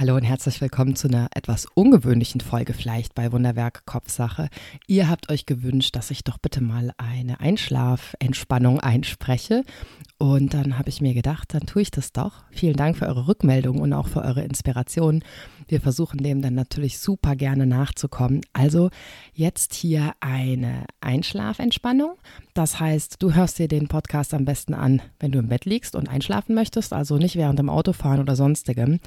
Hallo und herzlich willkommen zu einer etwas ungewöhnlichen Folge vielleicht bei Wunderwerk Kopfsache. Ihr habt euch gewünscht, dass ich doch bitte mal eine Einschlafentspannung einspreche. Und dann habe ich mir gedacht, dann tue ich das doch. Vielen Dank für eure Rückmeldung und auch für eure Inspiration. Wir versuchen dem dann natürlich super gerne nachzukommen. Also jetzt hier eine Einschlafentspannung. Das heißt, du hörst dir den Podcast am besten an, wenn du im Bett liegst und einschlafen möchtest, also nicht während dem Autofahren oder sonstigem.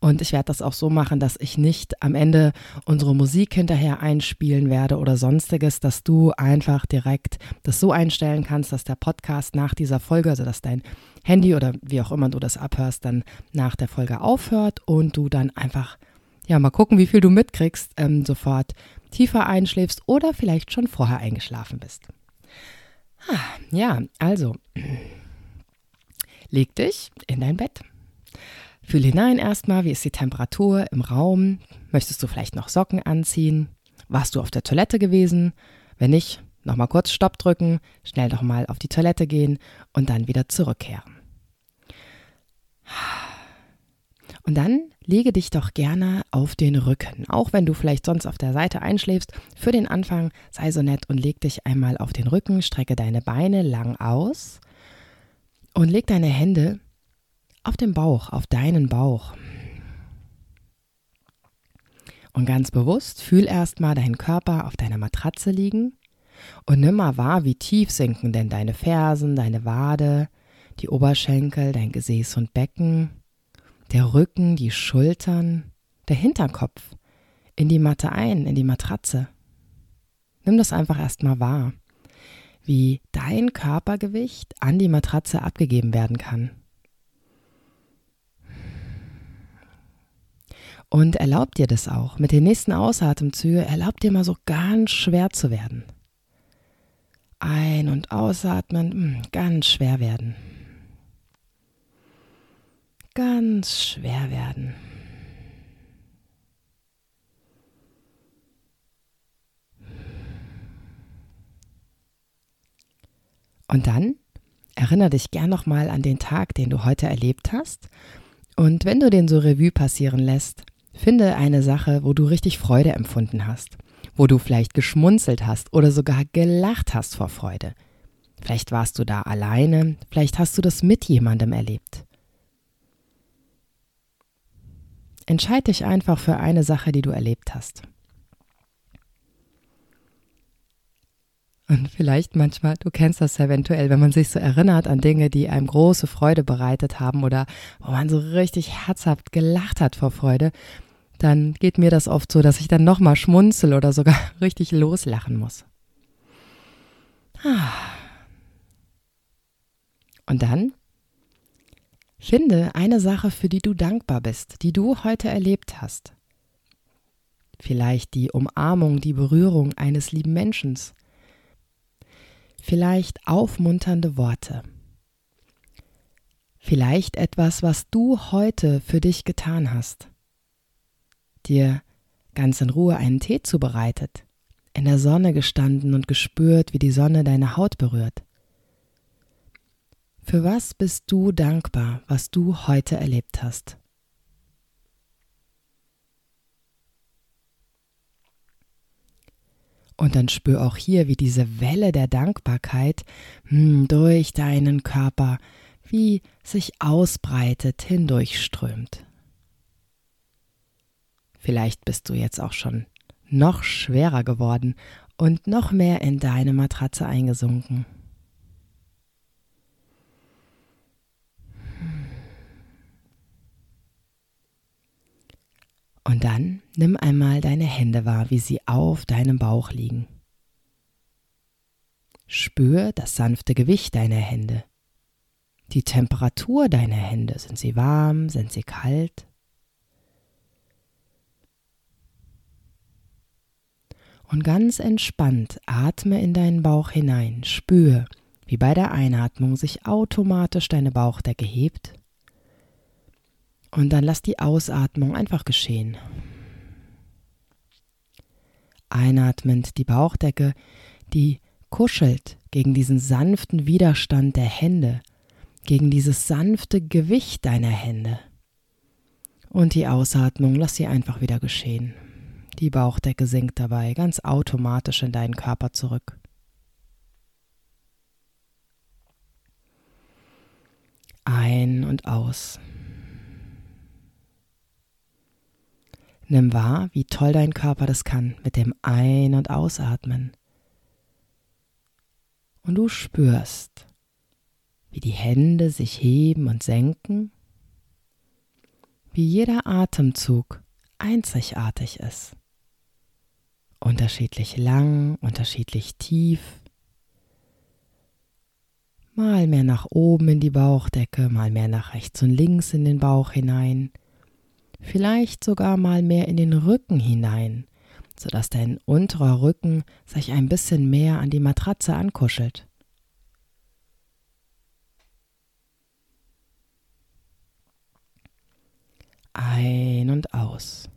Und ich werde das auch so machen, dass ich nicht am Ende unsere Musik hinterher einspielen werde oder sonstiges, dass du einfach direkt das so einstellen kannst, dass der Podcast nach dieser Folge, also dass dein Handy oder wie auch immer du das abhörst, dann nach der Folge aufhört und du dann einfach, ja, mal gucken, wie viel du mitkriegst, ähm, sofort tiefer einschläfst oder vielleicht schon vorher eingeschlafen bist. Ah, ja, also, leg dich in dein Bett. Fühl hinein erstmal, wie ist die Temperatur im Raum? Möchtest du vielleicht noch Socken anziehen? Warst du auf der Toilette gewesen? Wenn nicht, nochmal kurz Stopp drücken, schnell nochmal auf die Toilette gehen und dann wieder zurückkehren. Und dann lege dich doch gerne auf den Rücken. Auch wenn du vielleicht sonst auf der Seite einschläfst, für den Anfang sei so nett und leg dich einmal auf den Rücken, strecke deine Beine lang aus und leg deine Hände auf den Bauch, auf deinen Bauch. Und ganz bewusst fühl erstmal deinen Körper auf deiner Matratze liegen und nimm mal wahr, wie tief sinken denn deine Fersen, deine Wade, die Oberschenkel, dein Gesäß und Becken der Rücken, die Schultern, der Hinterkopf in die Matte ein, in die Matratze. Nimm das einfach erstmal wahr, wie dein Körpergewicht an die Matratze abgegeben werden kann. Und erlaub dir das auch. Mit den nächsten Ausatemzügen erlaub dir mal so ganz schwer zu werden. Ein- und ausatmen, hm, ganz schwer werden ganz schwer werden. Und dann erinnere dich gern nochmal an den Tag, den du heute erlebt hast. Und wenn du den so Revue passieren lässt, finde eine Sache, wo du richtig Freude empfunden hast, wo du vielleicht geschmunzelt hast oder sogar gelacht hast vor Freude. Vielleicht warst du da alleine, vielleicht hast du das mit jemandem erlebt. Entscheide dich einfach für eine Sache, die du erlebt hast. Und vielleicht manchmal, du kennst das eventuell, wenn man sich so erinnert an Dinge, die einem große Freude bereitet haben oder wo man so richtig herzhaft gelacht hat vor Freude, dann geht mir das oft so, dass ich dann nochmal schmunzel oder sogar richtig loslachen muss. Ah. Und dann Finde eine Sache, für die du dankbar bist, die du heute erlebt hast. Vielleicht die Umarmung, die Berührung eines lieben Menschen. Vielleicht aufmunternde Worte. Vielleicht etwas, was du heute für dich getan hast. Dir ganz in Ruhe einen Tee zubereitet, in der Sonne gestanden und gespürt, wie die Sonne deine Haut berührt. Für was bist du dankbar, was du heute erlebt hast? Und dann spür auch hier, wie diese Welle der Dankbarkeit hm, durch deinen Körper wie sich ausbreitet, hindurchströmt. Vielleicht bist du jetzt auch schon noch schwerer geworden und noch mehr in deine Matratze eingesunken. Und dann nimm einmal deine Hände wahr, wie sie auf deinem Bauch liegen. Spür das sanfte Gewicht deiner Hände. Die Temperatur deiner Hände. Sind sie warm? Sind sie kalt? Und ganz entspannt atme in deinen Bauch hinein. Spür, wie bei der Einatmung sich automatisch deine Bauchdecke hebt. Und dann lass die Ausatmung einfach geschehen. Einatmend die Bauchdecke, die kuschelt gegen diesen sanften Widerstand der Hände, gegen dieses sanfte Gewicht deiner Hände. Und die Ausatmung, lass sie einfach wieder geschehen. Die Bauchdecke sinkt dabei ganz automatisch in deinen Körper zurück. Ein und aus. Nimm wahr, wie toll dein Körper das kann mit dem Ein- und Ausatmen. Und du spürst, wie die Hände sich heben und senken, wie jeder Atemzug einzigartig ist. Unterschiedlich lang, unterschiedlich tief, mal mehr nach oben in die Bauchdecke, mal mehr nach rechts und links in den Bauch hinein, vielleicht sogar mal mehr in den Rücken hinein, sodass dein unterer Rücken sich ein bisschen mehr an die Matratze ankuschelt. Ein und aus.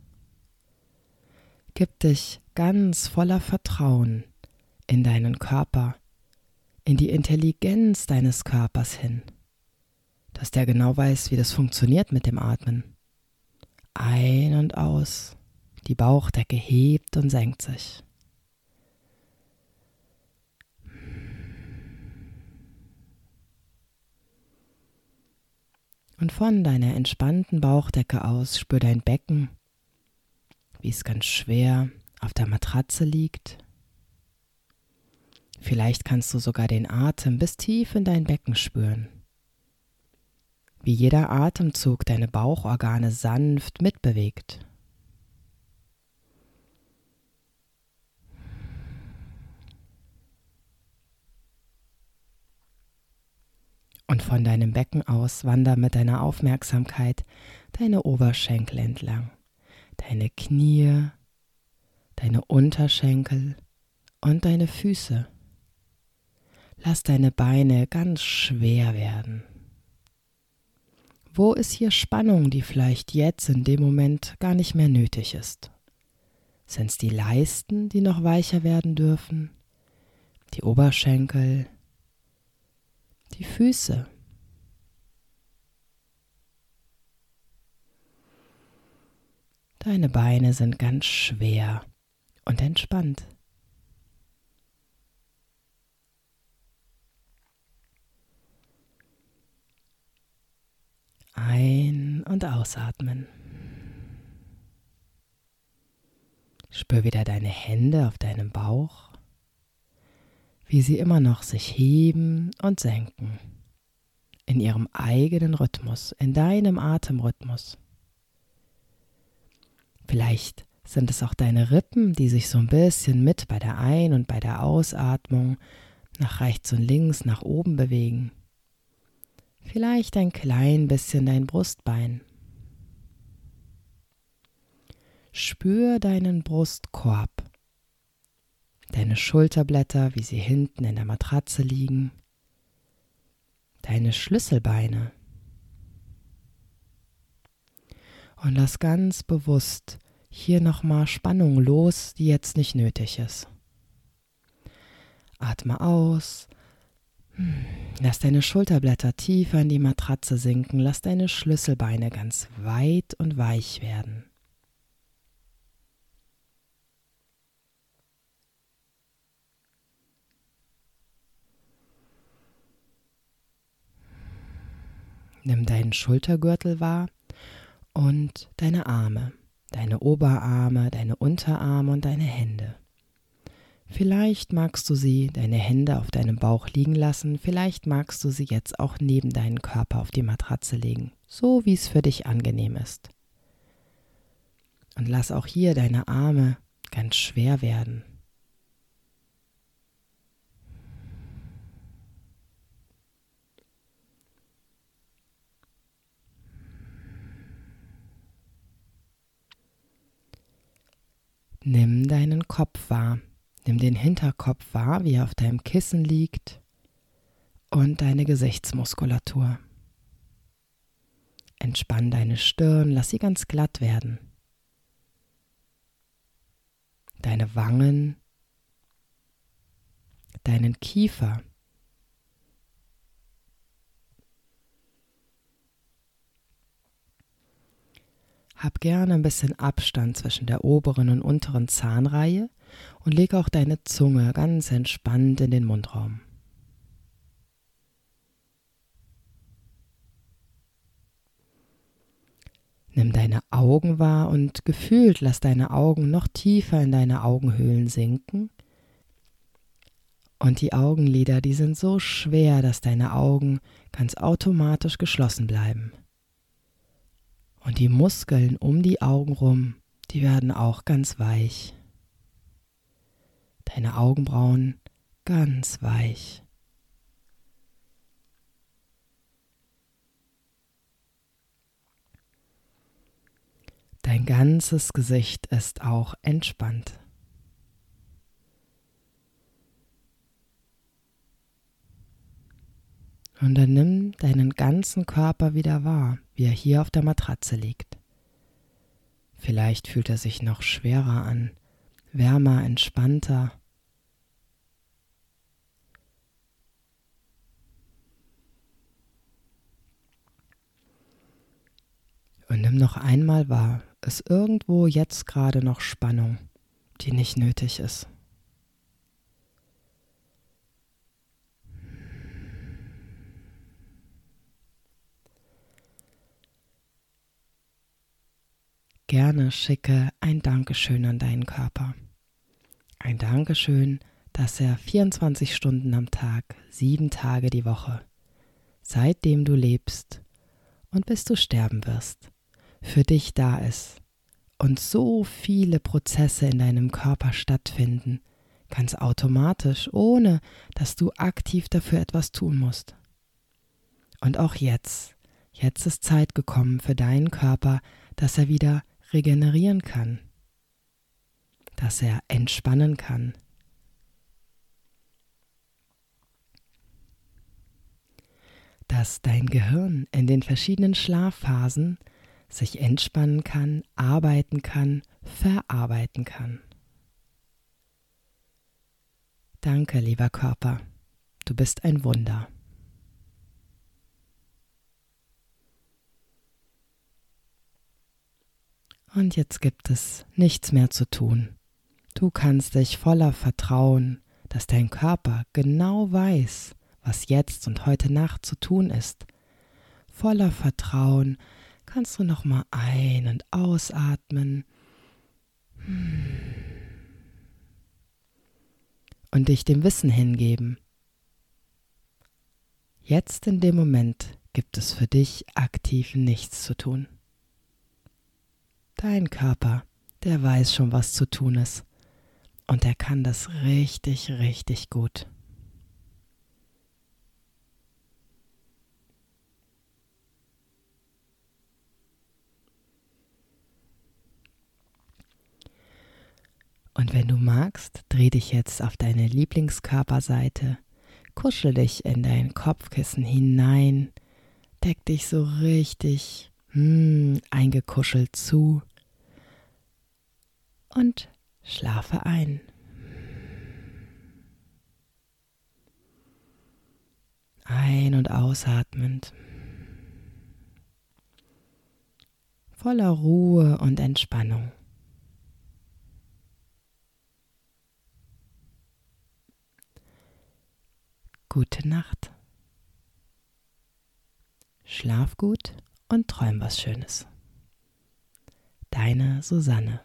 Gib dich ganz voller Vertrauen in deinen Körper, in die Intelligenz deines Körpers hin, dass der genau weiß, wie das funktioniert mit dem Atmen. Ein und aus, die Bauchdecke hebt und senkt sich. Und von deiner entspannten Bauchdecke aus spür dein Becken, wie es ganz schwer auf der Matratze liegt. Vielleicht kannst du sogar den Atem bis tief in dein Becken spüren. Wie jeder Atemzug deine Bauchorgane sanft mitbewegt. Und von deinem Becken aus wander mit deiner Aufmerksamkeit deine Oberschenkel entlang, deine Knie, deine Unterschenkel und deine Füße. Lass deine Beine ganz schwer werden. Wo ist hier Spannung, die vielleicht jetzt in dem Moment gar nicht mehr nötig ist? Sind es die Leisten, die noch weicher werden dürfen? Die Oberschenkel? Die Füße? Deine Beine sind ganz schwer und entspannt. Ein- und ausatmen. Spür wieder deine Hände auf deinem Bauch, wie sie immer noch sich heben und senken. In ihrem eigenen Rhythmus, in deinem Atemrhythmus. Vielleicht sind es auch deine Rippen, die sich so ein bisschen mit bei der Ein- und bei der Ausatmung nach rechts und links, nach oben bewegen. Vielleicht ein klein bisschen dein Brustbein. Spür deinen Brustkorb, deine Schulterblätter, wie sie hinten in der Matratze liegen, deine Schlüsselbeine. Und lass ganz bewusst hier nochmal Spannung los, die jetzt nicht nötig ist. Atme aus. Hm, lass deine Schulterblätter tiefer in die Matratze sinken. Lass deine Schlüsselbeine ganz weit und weich werden. Nimm deinen Schultergürtel wahr und deine Arme deine Oberarme, deine Unterarme und deine Hände. Vielleicht magst du sie, deine Hände auf deinem Bauch liegen lassen, vielleicht magst du sie jetzt auch neben deinen Körper auf die Matratze legen, so wie es für dich angenehm ist. Und lass auch hier deine Arme ganz schwer werden. Nimm deinen Kopf wahr. Nimm den Hinterkopf wahr, wie er auf deinem Kissen liegt und deine Gesichtsmuskulatur. Entspann deine Stirn, lass sie ganz glatt werden. Deine Wangen, deinen Kiefer. Hab gerne ein bisschen Abstand zwischen der oberen und unteren Zahnreihe und leg auch deine Zunge ganz entspannt in den Mundraum. Nimm deine Augen wahr und gefühlt lass deine Augen noch tiefer in deine Augenhöhlen sinken. Und die Augenlider, die sind so schwer, dass deine Augen ganz automatisch geschlossen bleiben. Und die Muskeln um die Augen rum, die werden auch ganz weich. Deine Augenbrauen ganz weich. Dein ganzes Gesicht ist auch entspannt. Und dann nimm deinen ganzen Körper wieder wahr, wie er hier auf der Matratze liegt. Vielleicht fühlt er sich noch schwerer an, wärmer, entspannter. Und nimm noch einmal wahr, ist irgendwo jetzt gerade noch Spannung, die nicht nötig ist. Gerne schicke ein Dankeschön an deinen Körper. Ein Dankeschön, dass er 24 Stunden am Tag, sieben Tage die Woche, seitdem du lebst und bis du sterben wirst, für dich da ist und so viele Prozesse in deinem Körper stattfinden, ganz automatisch, ohne dass du aktiv dafür etwas tun musst. Und auch jetzt, jetzt ist Zeit gekommen für deinen Körper, dass er wieder regenerieren kann, dass er entspannen kann. Dass dein Gehirn in den verschiedenen Schlafphasen sich entspannen kann, arbeiten kann, verarbeiten kann. Danke, lieber Körper, du bist ein Wunder. Und jetzt gibt es nichts mehr zu tun. Du kannst dich voller Vertrauen, dass dein Körper genau weiß, was jetzt und heute Nacht zu tun ist, voller Vertrauen, kannst du noch mal ein- und ausatmen und dich dem Wissen hingeben. Jetzt in dem Moment gibt es für dich aktiv nichts zu tun. Dein Körper, der weiß schon, was zu tun ist. Und er kann das richtig, richtig gut. Und wenn du magst, dreh dich jetzt auf deine Lieblingskörperseite, kuschel dich in dein Kopfkissen hinein, deck dich so richtig hm, eingekuschelt zu und schlafe ein. Ein- und ausatmend. Voller Ruhe und Entspannung. Gute Nacht. Schlaf gut und träum was Schönes. Deine Susanne.